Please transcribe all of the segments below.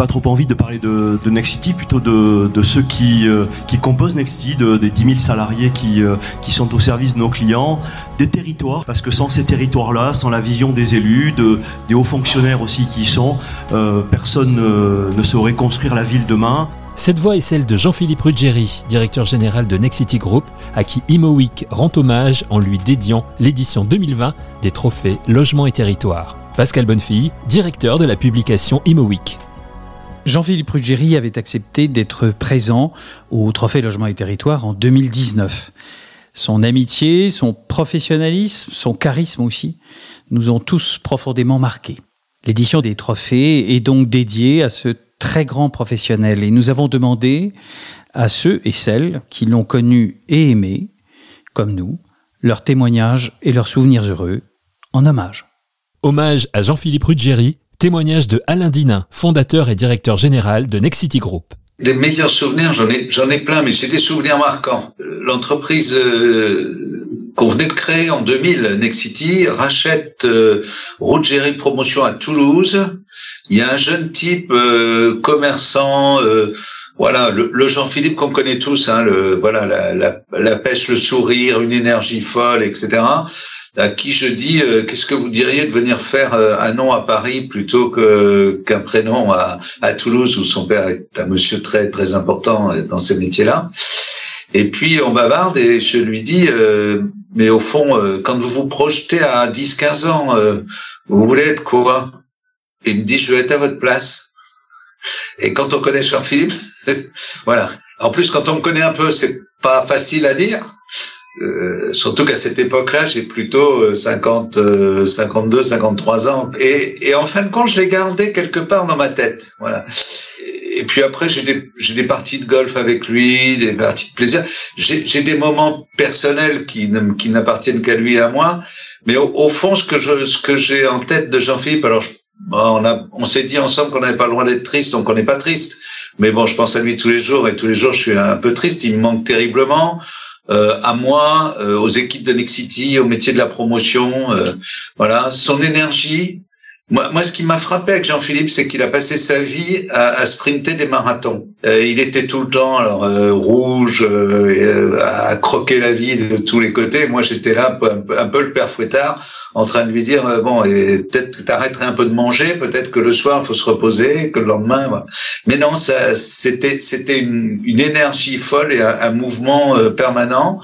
pas trop envie de parler de, de Nexity, plutôt de, ceux qui, euh, composent Nexity, de, des 10 000 salariés qui, euh, qui sont au service de nos clients, des territoires, parce que sans ces territoires-là, sans la vision des élus, de, des hauts fonctionnaires aussi qui y sont, euh, personne ne saurait construire la ville demain. Cette voix est celle de Jean-Philippe Ruggieri, directeur général de Nexity Group, à qui ImoWeek rend hommage en lui dédiant l'édition 2020 des trophées Logement et Territoire. Pascal Bonnefille, directeur de la publication ImoWeek. Jean-Philippe Ruggieri avait accepté d'être présent au Trophée Logement et Territoire en 2019. Son amitié, son professionnalisme, son charisme aussi, nous ont tous profondément marqués. L'édition des trophées est donc dédiée à ce très grand professionnel et nous avons demandé à ceux et celles qui l'ont connu et aimé, comme nous, leurs témoignages et leurs souvenirs heureux, en hommage. Hommage à Jean-Philippe Ruggieri, témoignage de Alain Dinin, fondateur et directeur général de Nexity Group. Les meilleurs souvenirs, j'en ai, j'en ai plein, mais c'est des souvenirs marquants. L'entreprise euh, qu'on venait de créer en 2000, Nexity, rachète euh, Ruggieri Promotion à Toulouse. Il y a un jeune type euh, commerçant, euh, voilà, le, le Jean-Philippe qu'on connaît tous, hein, le, voilà, la, la, la, pêche, le sourire, une énergie folle, etc à qui je dis euh, qu'est-ce que vous diriez de venir faire euh, un nom à Paris plutôt que qu'un prénom à, à Toulouse où son père est un monsieur très très important dans ces métiers-là. Et puis on bavarde et je lui dis euh, mais au fond quand vous vous projetez à 10-15 ans vous voulez être quoi? Il me dit je veux être à votre place. Et quand on connaît Jean-Philippe, voilà. En plus quand on me connaît un peu, c'est pas facile à dire. Euh, surtout qu'à cette époque-là, j'ai plutôt 50, 52, 53 ans. Et, et, en fin de compte, je l'ai gardé quelque part dans ma tête. Voilà. Et puis après, j'ai des, des parties de golf avec lui, des parties de plaisir. J'ai, des moments personnels qui, ne, qui n'appartiennent qu'à lui et à moi. Mais au, au, fond, ce que j'ai en tête de Jean-Philippe, alors on on s'est dit ensemble qu'on n'avait pas le droit d'être triste, donc on n'est pas triste. Mais bon, je pense à lui tous les jours et tous les jours, je suis un peu triste. Il me manque terriblement. Euh, à moi, euh, aux équipes de Nexity, au métier de la promotion. Euh, voilà, son énergie. Moi, moi, ce qui m'a frappé avec Jean-Philippe, c'est qu'il a passé sa vie à, à sprinter des marathons. il était tout le temps alors rouge, à croquer la vie de tous les côtés. Moi, j'étais là un peu, un peu, le père fouettard, en train de lui dire bon, peut-être que t'arrêterais un peu de manger, peut-être que le soir il faut se reposer, que le lendemain. Voilà. Mais non, c'était, une, une, énergie folle et un, un mouvement permanent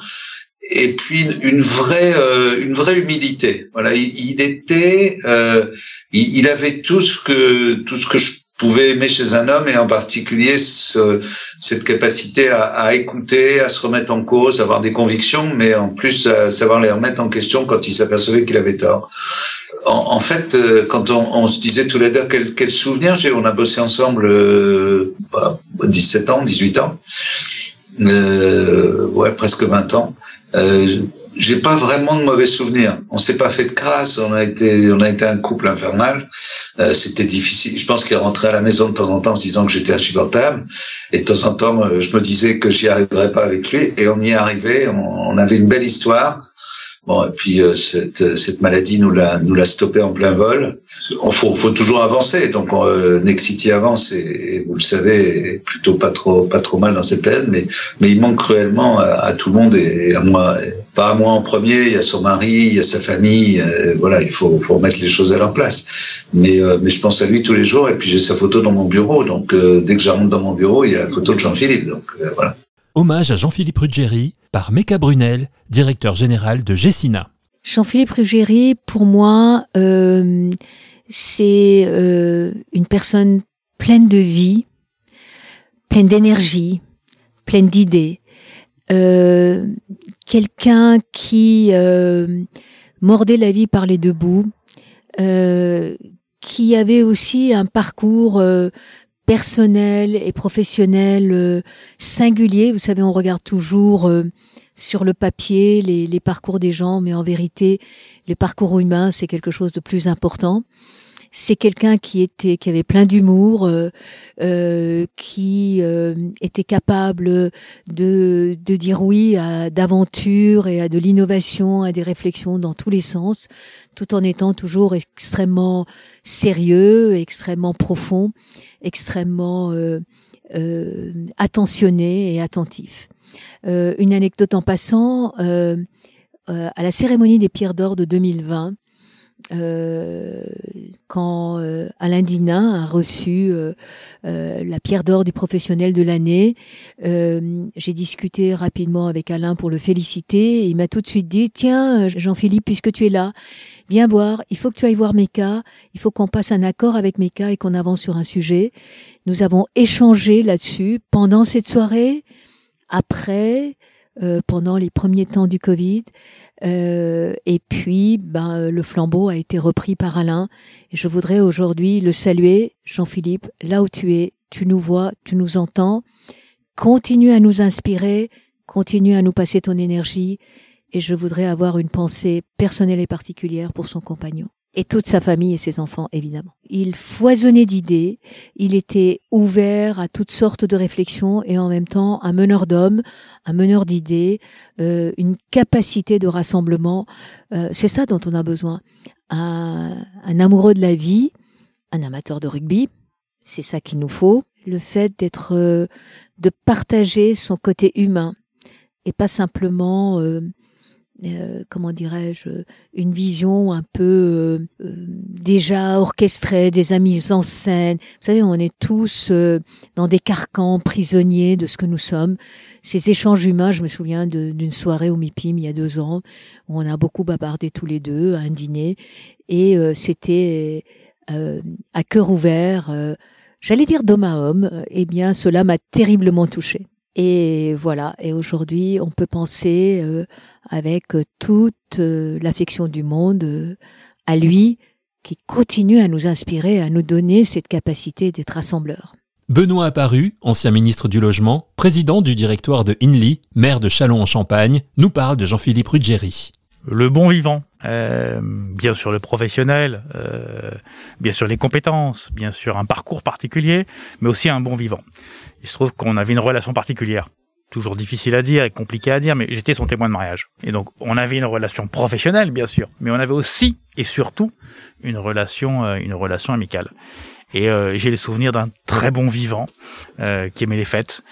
et puis une vraie euh, une vraie humilité. Voilà, il, était, euh, il, il, avait tout ce que tout ce que je pouvais aimer chez un homme et en particulier ce, cette capacité à, à, écouter, à se remettre en cause, avoir des convictions, mais en plus à savoir les remettre en question quand il s'apercevait qu'il avait tort. En, en, fait, euh, quand on, on, se disait tous les deux quel, quel souvenir j'ai, on a bossé ensemble euh, bah, 17 ans, 18 ans, euh, ouais presque 20 ans. Euh, j'ai pas vraiment de mauvais souvenirs. On s'est pas fait de crasse. On a été, on a été un couple infernal. Euh, C'était difficile. Je pense qu'il rentrait à la maison de temps en temps en se disant que j'étais insupportable. Et de temps en temps, euh, je me disais que j'y arriverais pas avec lui. Et on y est arrivé. On, on avait une belle histoire. Bon, et puis euh, cette, cette maladie nous l'a nous l'a stoppé en plein vol. On faut, faut toujours avancer. Donc euh, Nexity avance et, et, vous le savez plutôt pas trop pas trop mal dans cette période, mais mais il manque cruellement à, tout le monde et, à moi. Pas à moi en premier. Il y a son mari, il y a sa famille. Euh, voilà, il faut faut remettre les choses à leur place. Mais euh, mais je pense à lui tous les jours et puis j'ai sa photo dans mon bureau. Donc euh, dès que j'arrive dans mon bureau, il y a la photo de Jean-Philippe. Donc voilà. Hommage à Jean-Philippe Ruggieri par Meka Brunel, directeur général de Gessina. Jean-Philippe Ruggieri, pour moi, euh, c'est euh, une personne pleine de vie, pleine d'énergie, pleine d'idées. Euh, Quelqu'un qui mordait la vie par les deux bouts, qui avait aussi un parcours personnel et professionnel euh, singulier. Vous savez, on regarde toujours euh, sur le papier les, les, parcours des gens, mais en vérité, le parcours humain, c'est quelque chose de plus important. c'est quelqu'un qui était, qui avait plein d'humour, euh, euh, qui était capable de, de dire oui à d'aventure et à de l'innovation, à des réflexions dans tous les sens, tout en étant toujours extrêmement sérieux, extrêmement profond, extrêmement attentionné et attentif. une anecdote en passant, à la cérémonie des pierres d'or de 2020, euh, quand euh, Alain Dinin a reçu euh, la pierre d'or du professionnel de l'année. J'ai discuté rapidement avec Alain pour le féliciter. Et il m'a tout de suite dit, tiens, Jean-Philippe, puisque tu es là, viens voir, il faut que tu ailles voir Meka, il faut qu'on passe un accord avec Meka et qu'on avance sur un sujet. Nous avons échangé là-dessus pendant cette soirée, après, pendant les premiers temps du Covid. Euh, et puis, ben, le flambeau a été repris par Alain. Et je voudrais aujourd'hui le saluer, Jean-Philippe, là où tu es, tu nous vois, tu nous entends. Continue à nous inspirer, continue à nous passer ton énergie. Et je voudrais avoir une pensée personnelle et particulière pour son compagnon et toute sa famille et ses enfants, évidemment. Il foisonnait d'idées, il était ouvert à toutes sortes de réflexions et en même temps un meneur d'hommes, un meneur d'idées, euh, une capacité de rassemblement. Euh, c'est ça dont on a besoin. Un, amoureux de la vie, un amateur de rugby, c'est ça qu'il nous faut. Le fait d'être, euh, de partager son côté humain et pas simplement euh, euh, comment dirais-je, une vision un peu euh, euh, déjà orchestrée, des amis en scène. Vous savez, on est tous dans des carcans prisonniers de ce que nous sommes. Ces échanges humains, je me souviens d'une soirée au MIPIM il y a deux ans, où on a beaucoup bavardé tous les deux à un dîner, et c'était à cœur ouvert, j'allais dire d'homme à homme, eh bien cela m'a terriblement touché. Et voilà, et aujourd'hui, on peut penser euh, avec toute euh, l'affection du monde euh, à lui qui continue à nous inspirer, à nous donner cette capacité d'être rassembleur. Benoît Apparu, ancien ministre du Logement, président du directoire de Inly, maire de Châlons-en-Champagne, nous parle de Jean-Philippe Ruggieri. Le bon vivant, bien sûr le professionnel, bien sûr les compétences, bien sûr un parcours particulier, mais aussi un bon vivant il se trouve qu'on avait une relation particulière. Toujours difficile à dire et compliqué à dire, mais j'étais son témoin de mariage. Et donc, on avait une relation professionnelle, bien sûr, mais on avait aussi et surtout une relation, euh, une relation amicale. Et euh, j'ai les souvenirs d'un très bon vivant euh, qui aimait les fêtes,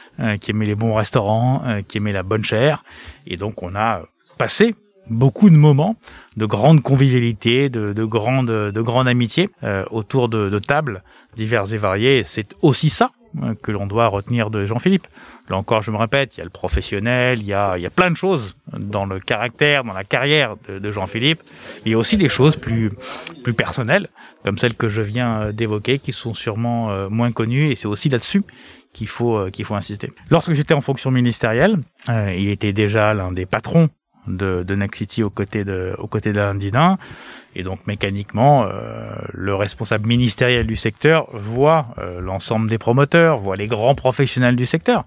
qui aimait les bons restaurants, qui aimait la bonne chair. Et donc, on a passé beaucoup de moments de grande convivialité, de, de grande, de grande amitié autour de, de tables diverses et variées. C'est aussi ça Hein, que l'on doit retenir de Jean-Philippe. Là encore, je me répète, il y a le professionnel, il y a, il y a plein de choses dans le caractère, dans la carrière de, Jean-Philippe. Il y a aussi des choses plus, plus personnelles, comme celles que je viens euh, d'évoquer, qui sont sûrement euh, moins connues, et c'est aussi là-dessus qu'il faut, euh, qu'il faut insister. Lorsque j'étais en fonction ministérielle, il était déjà l'un des patrons de, de Next City aux côtés de, aux côtés d'Alain Dinin. Et donc mécaniquement, euh, le responsable ministériel du secteur voit euh, l'ensemble des promoteurs, voit les grands professionnels du secteur.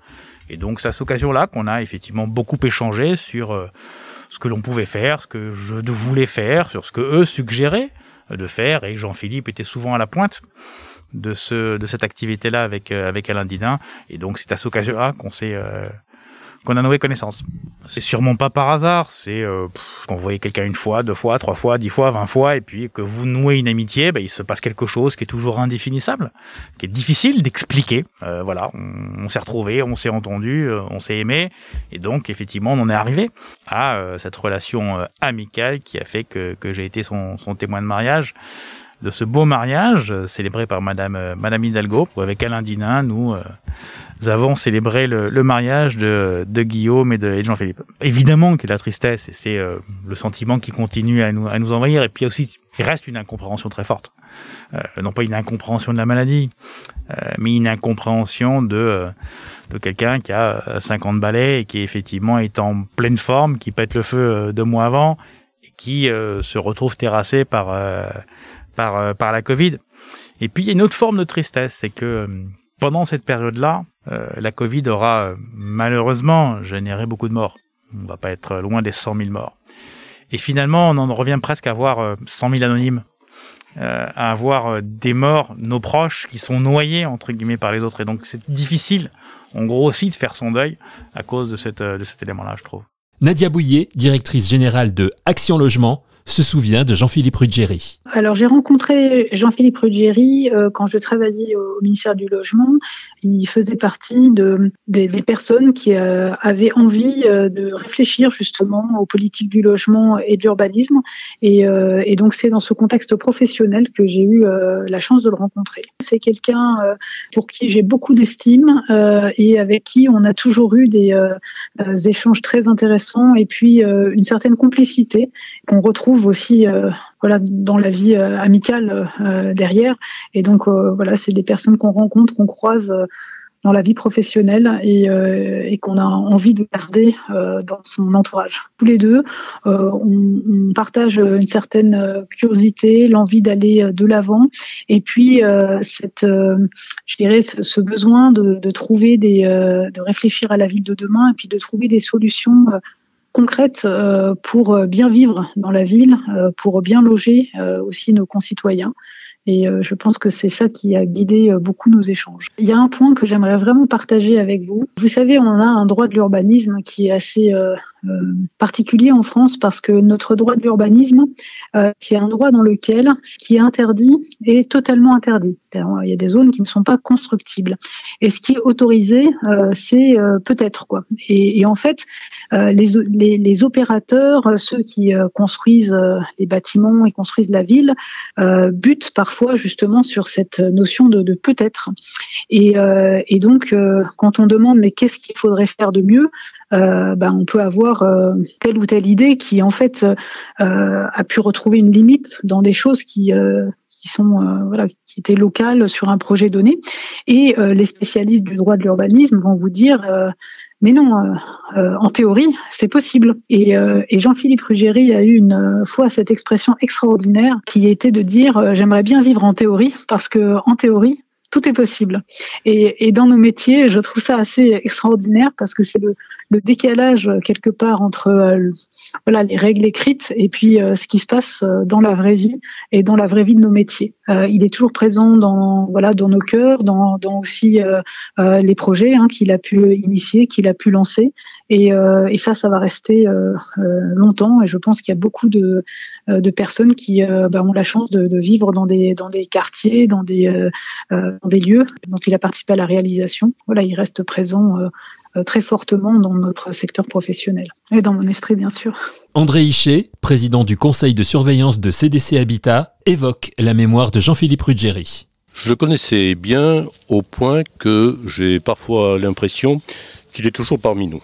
Et donc c'est à cette occasion-là qu'on a effectivement beaucoup échangé sur euh, ce que l'on pouvait faire, ce que je voulais faire, sur ce que eux suggéraient de faire. Et Jean-Philippe était souvent à la pointe de ce de cette activité-là avec avec Alain Dinin. Et donc c'est à cette occasion-là qu'on s'est qu'on a noué connaissance. C'est sûrement pas par hasard, c'est euh, qu'on voyait quelqu'un une fois, deux fois, trois fois, dix fois, vingt fois, et puis que vous nouez une amitié, ben, il se passe quelque chose qui est toujours indéfinissable, qui est difficile d'expliquer. Euh, voilà, on, s'est retrouvé, on s'est entendu, euh, on s'est aimé, et donc effectivement on en est arrivé à euh, cette relation amicale qui a fait que, que j'ai été son, son témoin de mariage de ce beau mariage célébré par Madame Madame Hidalgo avec Alain Dinin. Nous, nous avons célébré le, le mariage de, de, Guillaume et de, Jean-Philippe. Évidemment qu'il y a la tristesse et c'est euh, le sentiment qui continue à nous, à nous envahir. Et puis aussi, il reste une incompréhension très forte. Euh, non pas une incompréhension de la maladie, euh, mais une incompréhension de, euh, de quelqu'un qui a 50 balais et qui effectivement est en pleine forme, qui pète le feu deux mois avant et qui se retrouve terrassé par, par, par la Covid. Et puis il y a une autre forme de tristesse, c'est que pendant cette période-là, euh, la Covid aura euh, malheureusement généré beaucoup de morts. On va pas être loin des 100 000 morts. Et finalement, on en revient presque à voir 100 euh, 000 anonymes à avoir des morts, nos proches, qui sont noyés entre guillemets par les autres. Et donc c'est difficile, en gros aussi, de faire son deuil à cause de, de cet élément-là, je trouve. Nadia Bouillet, directrice générale de Action Logement, se souvient de Jean-Philippe Ruggieri. Alors j'ai rencontré Jean-Philippe Ruggieri euh, quand je travaillais au, ministère du Logement. Il faisait partie de, des, personnes qui euh, avaient envie euh, de réfléchir justement aux politiques du logement et de l'urbanisme. Et, donc c'est dans ce contexte professionnel que j'ai eu la chance de le rencontrer. C'est quelqu'un pour qui j'ai beaucoup d'estime et avec qui on a toujours eu des échanges très intéressants et puis une certaine complicité qu'on retrouve aussi euh, voilà dans la vie euh, amicale euh, derrière. Et donc voilà, c'est des personnes qu'on rencontre, qu'on croise dans la vie professionnelle et, et qu'on a envie de garder dans son entourage. Tous les deux, on, partage une certaine curiosité, l'envie d'aller de l'avant, et puis cette, je dirais, ce, besoin de, de trouver des, de réfléchir à la ville de demain, et puis de trouver des solutions concrètes euh, pour euh, bien vivre dans la ville, euh, pour bien loger aussi nos concitoyens. Et je pense que c'est ça qui a guidé beaucoup nos échanges. Il y a un point que j'aimerais vraiment partager avec vous. Vous savez, on a un droit de l'urbanisme qui est assez particulier en France parce que notre droit de l'urbanisme, euh, c'est un droit dans lequel ce qui est interdit est totalement interdit. Il y a des zones qui ne sont pas constructibles. Et ce qui est autorisé, euh, c'est peut-être quoi. Et, en fait, les, opérateurs, ceux qui construisent les bâtiments et construisent la ville, butent parfois justement sur cette notion de, peut-être. Et donc, quand on demande mais qu'est-ce qu'il faudrait faire de mieux, ben, on peut avoir euh, telle ou telle idée qui en fait euh, a pu retrouver une limite dans des choses qui euh, qui sont voilà qui étaient locales sur un projet donné et les spécialistes du droit de l'urbanisme vont vous dire mais non, en théorie, c'est possible. Et, Jean-Philippe Ruggieri a eu une fois cette expression extraordinaire qui était de dire j'aimerais bien vivre en théorie parce que en théorie, tout est possible. Et, et, dans nos métiers, je trouve ça assez extraordinaire parce que c'est le, le, décalage quelque part entre euh, voilà les règles écrites et puis euh, ce qui se passe euh, dans la vraie vie et dans la vraie vie de nos métiers. il est toujours présent dans voilà dans nos cœurs, dans, dans aussi les projets hein, qu'il a pu initier, qu'il a pu lancer. Et, et, ça, ça va rester longtemps. Et je pense qu'il y a beaucoup de, de personnes qui bah, ont la chance de, de, vivre dans des dans des quartiers, dans des des lieux dont il a participé à la réalisation. Voilà, il reste présent euh, euh, très fortement dans notre secteur professionnel et dans mon esprit, bien sûr. André Hichet, président du conseil de surveillance de CDC Habitat, évoque la mémoire de Jean-Philippe Ruggieri. Je le connaissais bien au point que j'ai parfois l'impression qu'il est toujours parmi nous.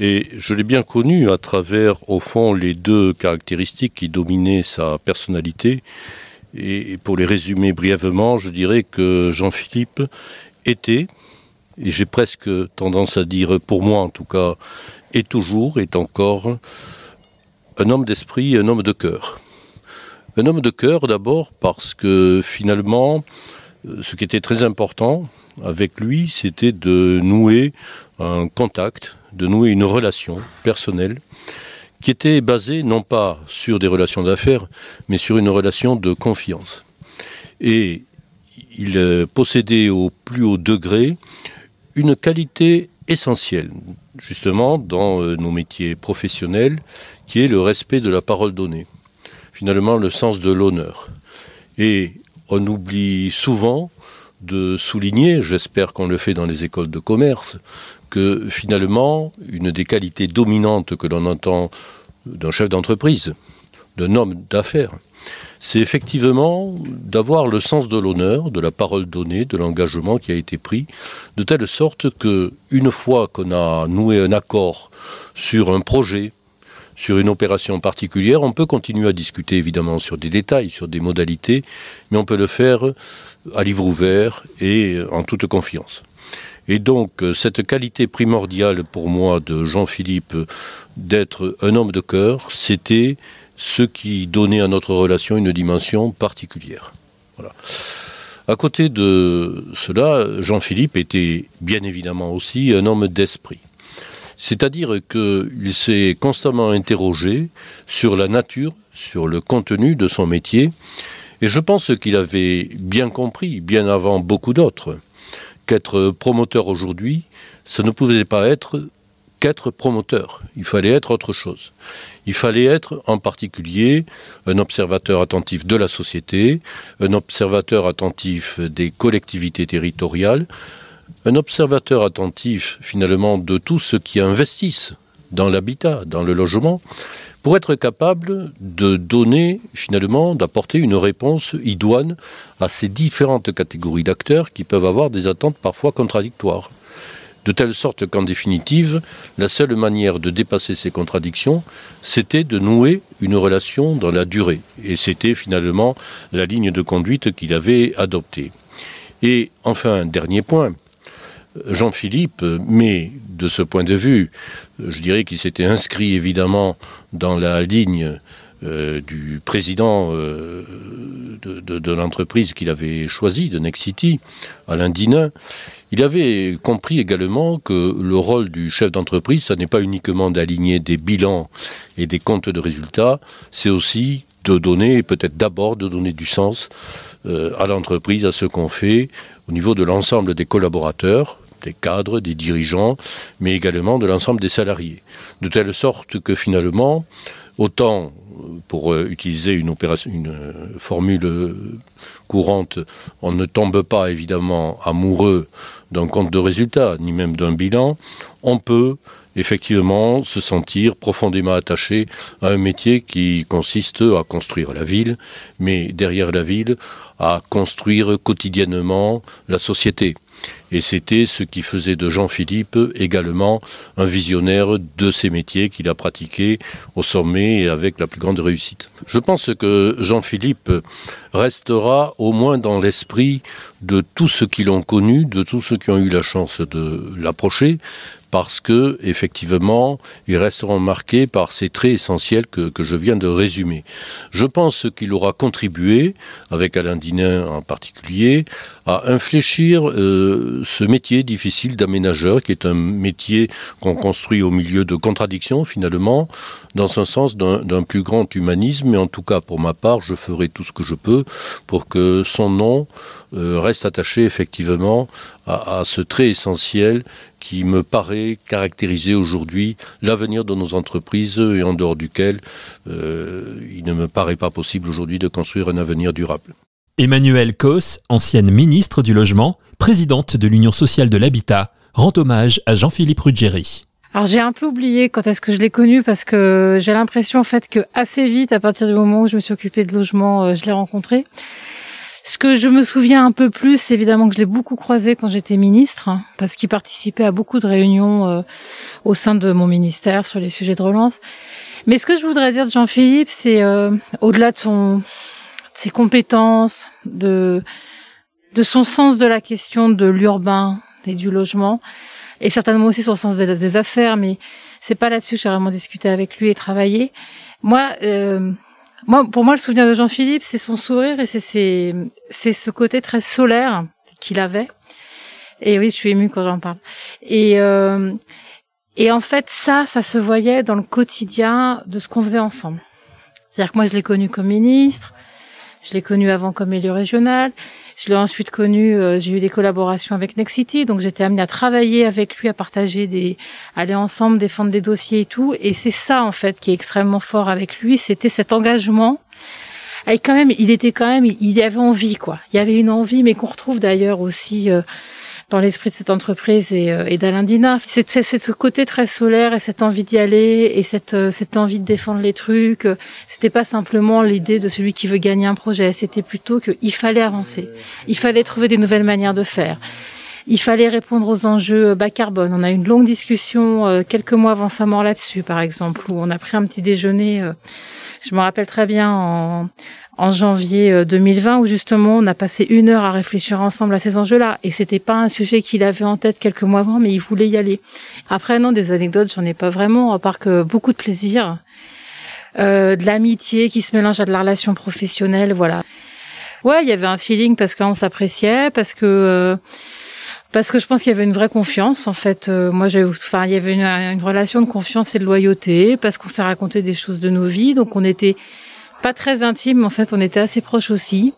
Et je l'ai bien connu à travers, au fond, les deux caractéristiques qui dominaient sa personnalité et pour les résumer brièvement, je dirais que Jean-Philippe était, et j'ai presque tendance à dire, pour moi en tout cas, est toujours, est encore, un homme d'esprit, un homme de cœur. Un homme de cœur d'abord parce que finalement, ce qui était très important avec lui, c'était de nouer un contact, de nouer une relation personnelle qui était basé non pas sur des relations d'affaires, mais sur une relation de confiance. Et il euh, possédait au plus haut degré une qualité essentielle, justement, dans euh, nos métiers professionnels, qui est le respect de la parole donnée. Finalement, le sens de l'honneur. Et on oublie souvent de souligner, j'espère qu'on le fait dans les écoles de commerce, que finalement, une des qualités dominantes que l'on entend d'un chef d'entreprise, d'un homme d'affaires, c'est effectivement d'avoir le sens de l'honneur, de la parole donnée, de l'engagement qui a été pris, de telle sorte que, une fois qu'on a noué un accord sur un projet, sur une opération particulière, on peut continuer à discuter évidemment sur des détails, sur des modalités, mais on peut le faire à livre ouvert et en toute confiance. Et donc, cette qualité primordiale pour moi de Jean-Philippe d'être un homme de cœur, c'était ce qui donnait à notre relation une dimension particulière. À côté de cela, Jean-Philippe était bien évidemment aussi un homme d'esprit. C'est-à-dire qu'il s'est constamment interrogé sur la nature, sur le contenu de son métier, Et je pense qu'il avait bien compris, bien avant beaucoup d'autres, qu'être promoteur aujourd'hui, ce ne pouvait pas être qu'être promoteur. Il fallait être autre chose. Il fallait être en particulier un observateur attentif de la société, un observateur attentif des collectivités territoriales, un observateur attentif finalement de tous ceux qui investissent dans l'habitat, dans le logement, pour être capable de donner finalement, d'apporter une réponse idoine à ces différentes catégories d'acteurs qui peuvent avoir des attentes parfois contradictoires. De telle sorte qu'en définitive, la seule manière de dépasser ces contradictions, c'était de nouer une relation dans la durée. Et c'était finalement la ligne de conduite qu'il avait adoptée. Et enfin, dernier point, Jean-Philippe mais de ce point de vue, je dirais qu'il s'était inscrit évidemment dans la ligne euh, du président euh, de, l'entreprise qu'il avait choisi, de Nexity, Alain Dinin, il avait compris également que le rôle du chef d'entreprise, ça n'est pas uniquement d'aligner des bilans et des comptes de résultats, c'est aussi de donner, peut-être d'abord de donner du sens euh, à l'entreprise, à ce qu'on fait au niveau de l'ensemble des collaborateurs, des cadres, des dirigeants, mais également de l'ensemble des salariés. De telle sorte que finalement, autant pour euh, utiliser une, euh, formule courante, on ne tombe pas évidemment amoureux d'un compte de résultat, ni même d'un bilan, on peut effectivement se sentir profondément attaché à un métier qui consiste à construire la ville, mais derrière la ville, à construire quotidiennement la société. Et c'était ce qui faisait de Jean-Philippe également un visionnaire de ces métiers qu'il a pratiqués au sommet et avec la plus grande réussite. Je pense que Jean-Philippe restera au moins dans l'esprit de tous ceux qui l'ont connu, de tous ceux qui ont eu la chance de l'approcher, parce que effectivement, ils resteront marqués par ces traits essentiels que, je viens de résumer. Je pense qu'il aura contribué, avec Alain Dinin en particulier, à infléchir euh, ce métier difficile d'aménageur, qui est un métier qu'on construit au milieu de contradictions finalement, dans un sens d'un plus grand humanisme. Mais en tout cas, pour ma part, je ferai tout ce que je peux pour que son nom euh, reste attaché effectivement à ce trait essentiel qui me paraît caractériser aujourd'hui l'avenir de nos entreprises et en dehors duquel euh, il ne me paraît pas possible aujourd'hui de construire un avenir durable. Emmanuel Cos, ancienne ministre du Logement, présidente de l'Union sociale de l'habitat, rend hommage à Jean-Philippe Ruggieri. Alors j'ai un peu oublié quand est-ce que je l'ai connu parce que j'ai l'impression en fait que assez vite, à partir du moment où je me suis occupée de logement, euh, je l'ai rencontré. Ce que je me souviens un peu plus, c'est évidemment que je l'ai beaucoup croisé quand j'étais ministre, hein, parce qu'il participait à beaucoup de réunions euh, au sein de mon ministère sur les sujets de relance. Mais ce que je voudrais dire de Jean-Philippe, c'est euh, au-delà de ses compétences, de de son sens de la question de l'urbain et du logement, et certainement aussi son sens des, affaires, mais c'est pas là-dessus que j'ai vraiment discuté avec lui et travaillé. Moi, euh, moi, pour moi, le souvenir de Jean-Philippe, c'est son sourire et c'est c'est ce côté très solaire qu'il avait. Et oui, je suis émue quand j'en parle. Et euh, et en fait, ça, ça se voyait dans le quotidien de ce qu'on faisait ensemble. C'est-à-dire que moi, je l'ai connu comme ministre, je l'ai connu avant comme élu régional, je l'ai ensuite connu, euh, j'ai eu des collaborations avec Nexity, donc j'étais amenée à travailler avec lui, à partager des, aller ensemble, défendre des dossiers et tout. Et c'est ça en fait qui est extrêmement fort avec lui, c'était cet engagement. Et quand même, il était quand même, il avait envie quoi. Il y avait une envie, mais qu'on retrouve d'ailleurs aussi. Euh, dans l'esprit de cette entreprise et, euh, et d'Alain Dina. C'est ce côté très solaire et cette envie d'y aller et cette, euh, cette envie de défendre les trucs. C'était pas simplement l'idée de celui qui veut gagner un projet. C'était plutôt qu'il fallait avancer. Il fallait trouver des nouvelles manières de faire. Il fallait répondre aux enjeux bas carbone. On a eu une longue discussion euh, quelques mois avant sa mort là-dessus, par exemple, où on a pris un petit déjeuner. je me rappelle très bien en, en janvier 2020 euh, où justement on a passé une heure à réfléchir ensemble à ces enjeux-là et c'était pas un sujet qu'il avait en tête quelques mois avant mais il voulait y aller. Après non des anecdotes j'en ai pas vraiment à part que beaucoup de plaisir, euh, de l'amitié qui se mélange à de la relation professionnelle voilà. Ouais il y avait un feeling parce qu'on s'appréciait parce que euh, parce que je pense qu'il y avait une vraie confiance en fait. Euh, moi, j'ai, enfin, il y avait une, une relation de confiance et de loyauté parce qu'on s'est raconté des choses de nos vies, donc on était pas très intime, mais en fait, on était assez proches aussi.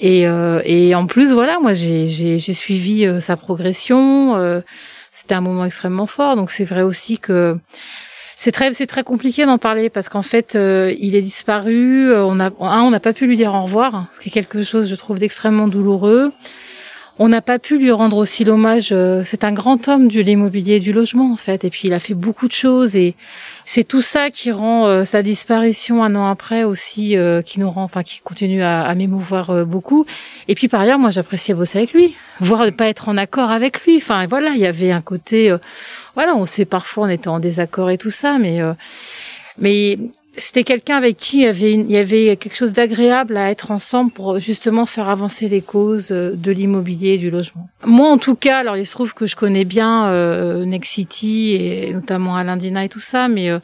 Et, euh, et en plus, voilà, moi, j'ai suivi euh, sa progression. Euh, c'était un moment extrêmement fort. Donc, c'est vrai aussi que c'est très, c'est très compliqué d'en parler parce qu'en fait, il est disparu. On a, on n'a pas pu lui dire au revoir, ce qui est quelque chose, je trouve, d'extrêmement douloureux. On n'a pas pu lui rendre aussi l'hommage. c'est un grand homme de l'immobilier et du logement, en fait. Et puis, il a fait beaucoup de choses et c'est tout ça qui rend euh, sa disparition un an après aussi, euh, qui nous rend, enfin, qui continue à, à m'émouvoir euh, beaucoup. Et puis par ailleurs, moi, j'appréciais bosser avec lui, voire ne pas être en accord avec lui. Enfin, voilà, il y avait un côté, voilà, on sait parfois on était en désaccord et tout ça, mais mais c'était quelqu'un avec qui il y avait, il y avait quelque chose d'agréable à être ensemble pour justement faire avancer les causes euh, de l'immobilier et du logement. Moi, en tout cas, alors il se trouve que je connais bien euh, Next City et notamment Alain Dina et tout ça, mais euh,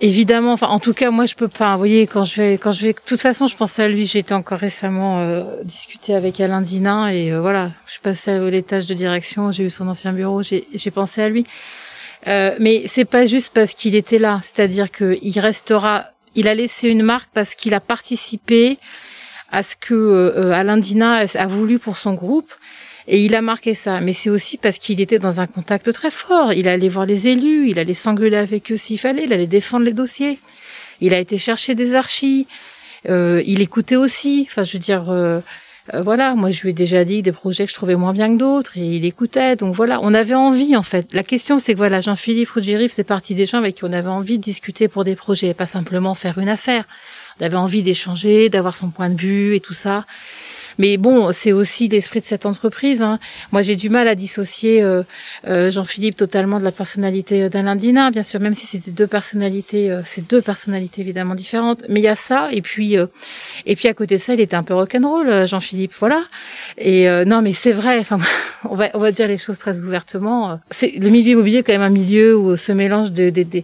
évidemment, enfin, en tout cas, moi, je peux pas. Vous voyez, quand je vais, quand je vais, de toute façon, je pense à lui. Été encore récemment euh, discuter avec Alain Dina et voilà, je passais à l'étage de direction, j'ai eu son ancien bureau, j'ai pensé à lui. Euh, mais c'est pas juste parce qu'il était là, c'est-à-dire qu'il restera, il a laissé une marque parce qu'il a participé à ce que euh, Alain Dina a voulu pour son groupe. Et il a marqué ça. Mais c'est aussi parce qu'il était dans un contact très fort. Il allait voir les élus, il allait s'engueuler avec eux s'il fallait, il allait défendre les dossiers. Il a été chercher des archives. Euh, il écoutait aussi. Enfin, je veux dire, euh, voilà, moi je lui ai déjà dit des projets que je trouvais moins bien que d'autres et il écoutait. Donc voilà, on avait envie en fait. La question c'est que voilà, Jean-Philippe Ruggieri c'est partie des gens avec qui on avait envie de discuter pour des projets, pas simplement faire une affaire. On avait envie d'échanger, d'avoir son point de vue et tout ça. Mais bon, c'est aussi l'esprit de cette entreprise. Hein. Moi, j'ai du mal à dissocier euh, euh, Jean-Philippe totalement de la personnalité d'Alain Dina, bien sûr, même si c'était deux personnalités, euh, c'est deux personnalités évidemment différentes. Mais il y a ça, et puis et puis à côté de ça, il était un peu rock'n'roll, Jean-Philippe, voilà. Et non, mais c'est vrai. Enfin, on va on va dire les choses très ouvertement. C'est le milieu immobilier est quand même un milieu où se mélange de, de, de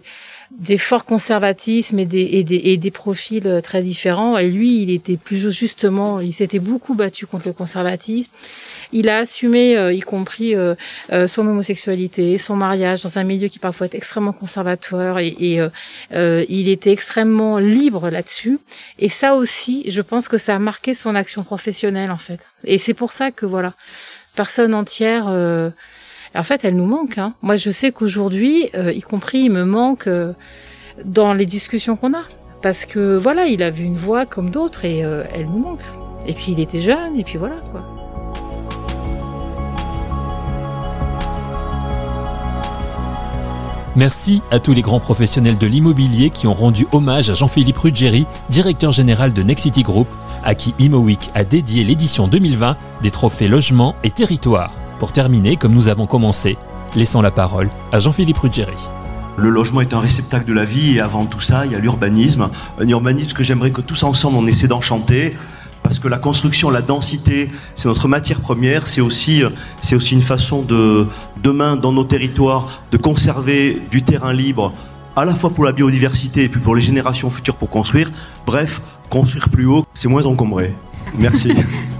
des forts conservatismes et des, et des, et des profils euh, très différents. Et lui, il était plus justement, il s'était beaucoup battu contre le conservatisme. Il a assumé, euh, y compris euh, son homosexualité, son mariage dans un milieu qui parfois est extrêmement conservateur et, et il était extrêmement libre là-dessus. Et ça aussi, je pense que ça a marqué son action professionnelle en fait. Et c'est pour ça que voilà, personne entière en fait, elle nous manque. Hein. Moi, je sais qu'aujourd'hui, euh, y compris, il me manque euh, dans les discussions qu'on a. Parce que voilà, il avait une voix comme d'autres et euh, elle nous manque. Et puis il était jeune, et puis voilà quoi. Merci à tous les grands professionnels de l'immobilier qui ont rendu hommage à Jean-Philippe Ruggieri, directeur général de Nexity Group, à qui ImoWeek a dédié l'édition 2020 des trophées logement et territoire. Pour terminer, comme nous avons commencé, laissons la parole à Jean-Philippe Ruggieri. Le logement est un réceptacle de la vie et avant tout ça, il y a l'urbanisme. Un urbanisme que j'aimerais que tous ensemble on essaie d'enchanter parce que la construction, la densité, c'est notre matière première, c'est aussi, c'est aussi une façon de, demain, dans nos territoires, de conserver du terrain libre, à la fois pour la biodiversité et puis pour les générations futures pour construire. Bref, construire plus haut, c'est moins encombré. Merci.